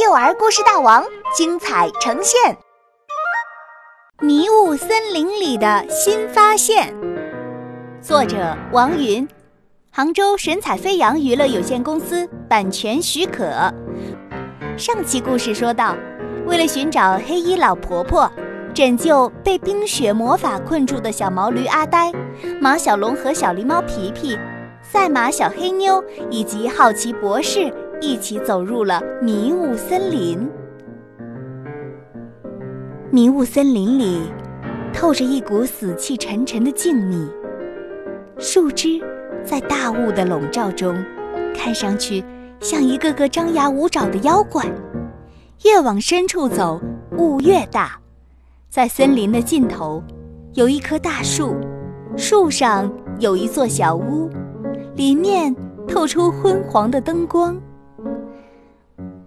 幼儿故事大王精彩呈现，《迷雾森林里的新发现》，作者王云，杭州神采飞扬娱乐有限公司版权许可。上期故事说到，为了寻找黑衣老婆婆，拯救被冰雪魔法困住的小毛驴阿呆，马小龙和小狸猫皮皮，赛马小黑妞以及好奇博士。一起走入了迷雾森林。迷雾森林里透着一股死气沉沉的静谧，树枝在大雾的笼罩中，看上去像一个个张牙舞爪的妖怪。越往深处走，雾越大。在森林的尽头，有一棵大树，树上有一座小屋，里面透出昏黄的灯光。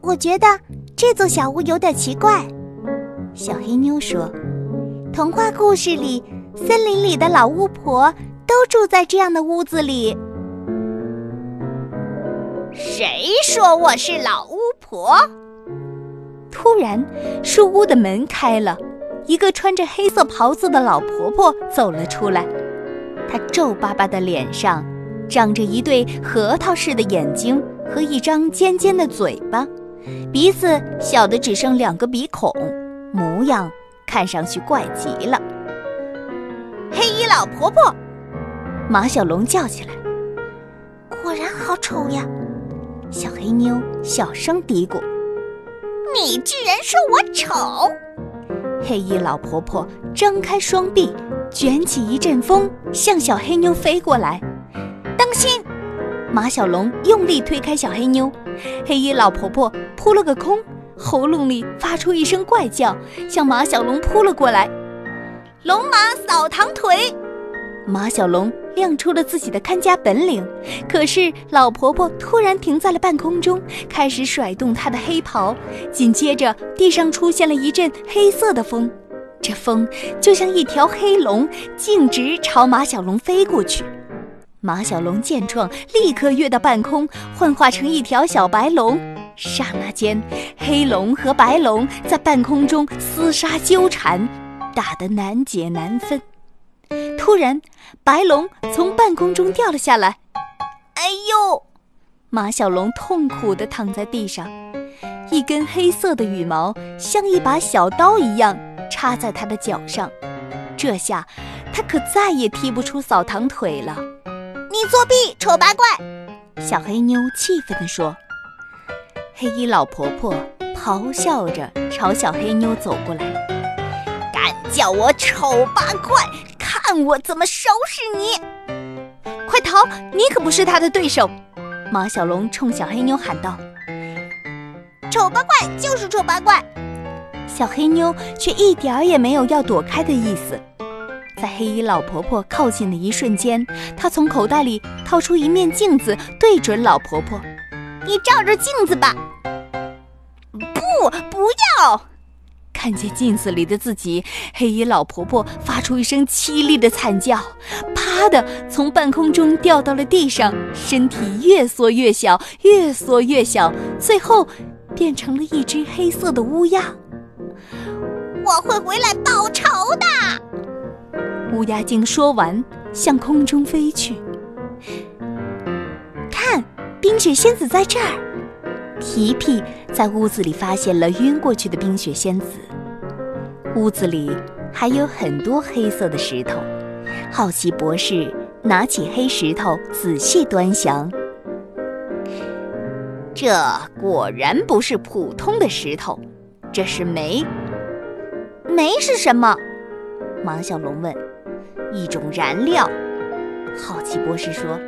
我觉得这座小屋有点奇怪，小黑妞说：“童话故事里，森林里的老巫婆都住在这样的屋子里。”谁说我是老巫婆？突然，树屋的门开了，一个穿着黑色袍子的老婆婆走了出来。她皱巴巴的脸上长着一对核桃似的眼睛和一张尖尖的嘴巴。鼻子小的只剩两个鼻孔，模样看上去怪极了。黑衣老婆婆，马小龙叫起来：“果然好丑呀！”小黑妞小声嘀咕：“你居然说我丑！”黑衣老婆婆张开双臂，卷起一阵风，向小黑妞飞过来。当心！马小龙用力推开小黑妞，黑衣老婆婆扑了个空，喉咙里发出一声怪叫，向马小龙扑了过来。龙马扫堂腿，马小龙亮出了自己的看家本领。可是老婆婆突然停在了半空中，开始甩动她的黑袍，紧接着地上出现了一阵黑色的风，这风就像一条黑龙，径直朝马小龙飞过去。马小龙见状，立刻跃到半空，幻化成一条小白龙。刹那间，黑龙和白龙在半空中厮杀纠缠，打得难解难分。突然，白龙从半空中掉了下来。哎呦！马小龙痛苦地躺在地上，一根黑色的羽毛像一把小刀一样插在他的脚上。这下，他可再也踢不出扫堂腿了。你作弊，丑八怪！小黑妞气愤地说。黑衣老婆婆咆哮着朝小黑妞走过来：“敢叫我丑八怪，看我怎么收拾你！快逃，你可不是他的对手！”马小龙冲小黑妞喊道：“丑八怪就是丑八怪！”小黑妞却一点儿也没有要躲开的意思。在黑衣老婆婆靠近的一瞬间，她从口袋里掏出一面镜子，对准老婆婆：“你照着镜子吧。”“不，不要！”看见镜子里的自己，黑衣老婆婆发出一声凄厉的惨叫，啪的从半空中掉到了地上，身体越缩越小，越缩越小，最后变成了一只黑色的乌鸦。我会回来报仇的。乌鸦精说完，向空中飞去。看，冰雪仙子在这儿。皮皮在屋子里发现了晕过去的冰雪仙子。屋子里还有很多黑色的石头。好奇博士拿起黑石头仔细端详。这果然不是普通的石头，这是煤。煤是什么？马小龙问。一种燃料，好奇博士说：“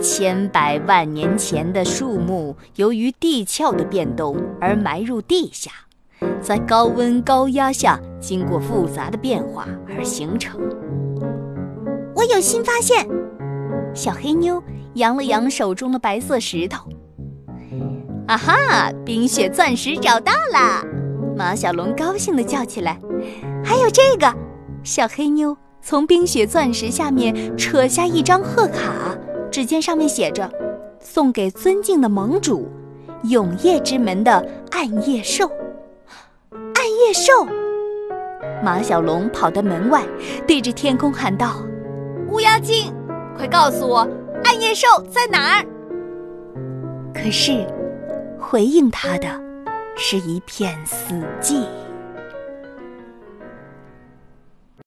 千百万年前的树木由于地壳的变动而埋入地下，在高温高压下经过复杂的变化而形成。”我有新发现！小黑妞扬了扬手中的白色石头。啊哈！冰雪钻石找到了！马小龙高兴地叫起来：“还有这个！”小黑妞。从冰雪钻石下面扯下一张贺卡，只见上面写着：“送给尊敬的盟主，永夜之门的暗夜兽。暗夜兽，马小龙跑到门外，对着天空喊道：“乌鸦精，快告诉我，暗夜兽在哪儿？”可是，回应他的是一片死寂。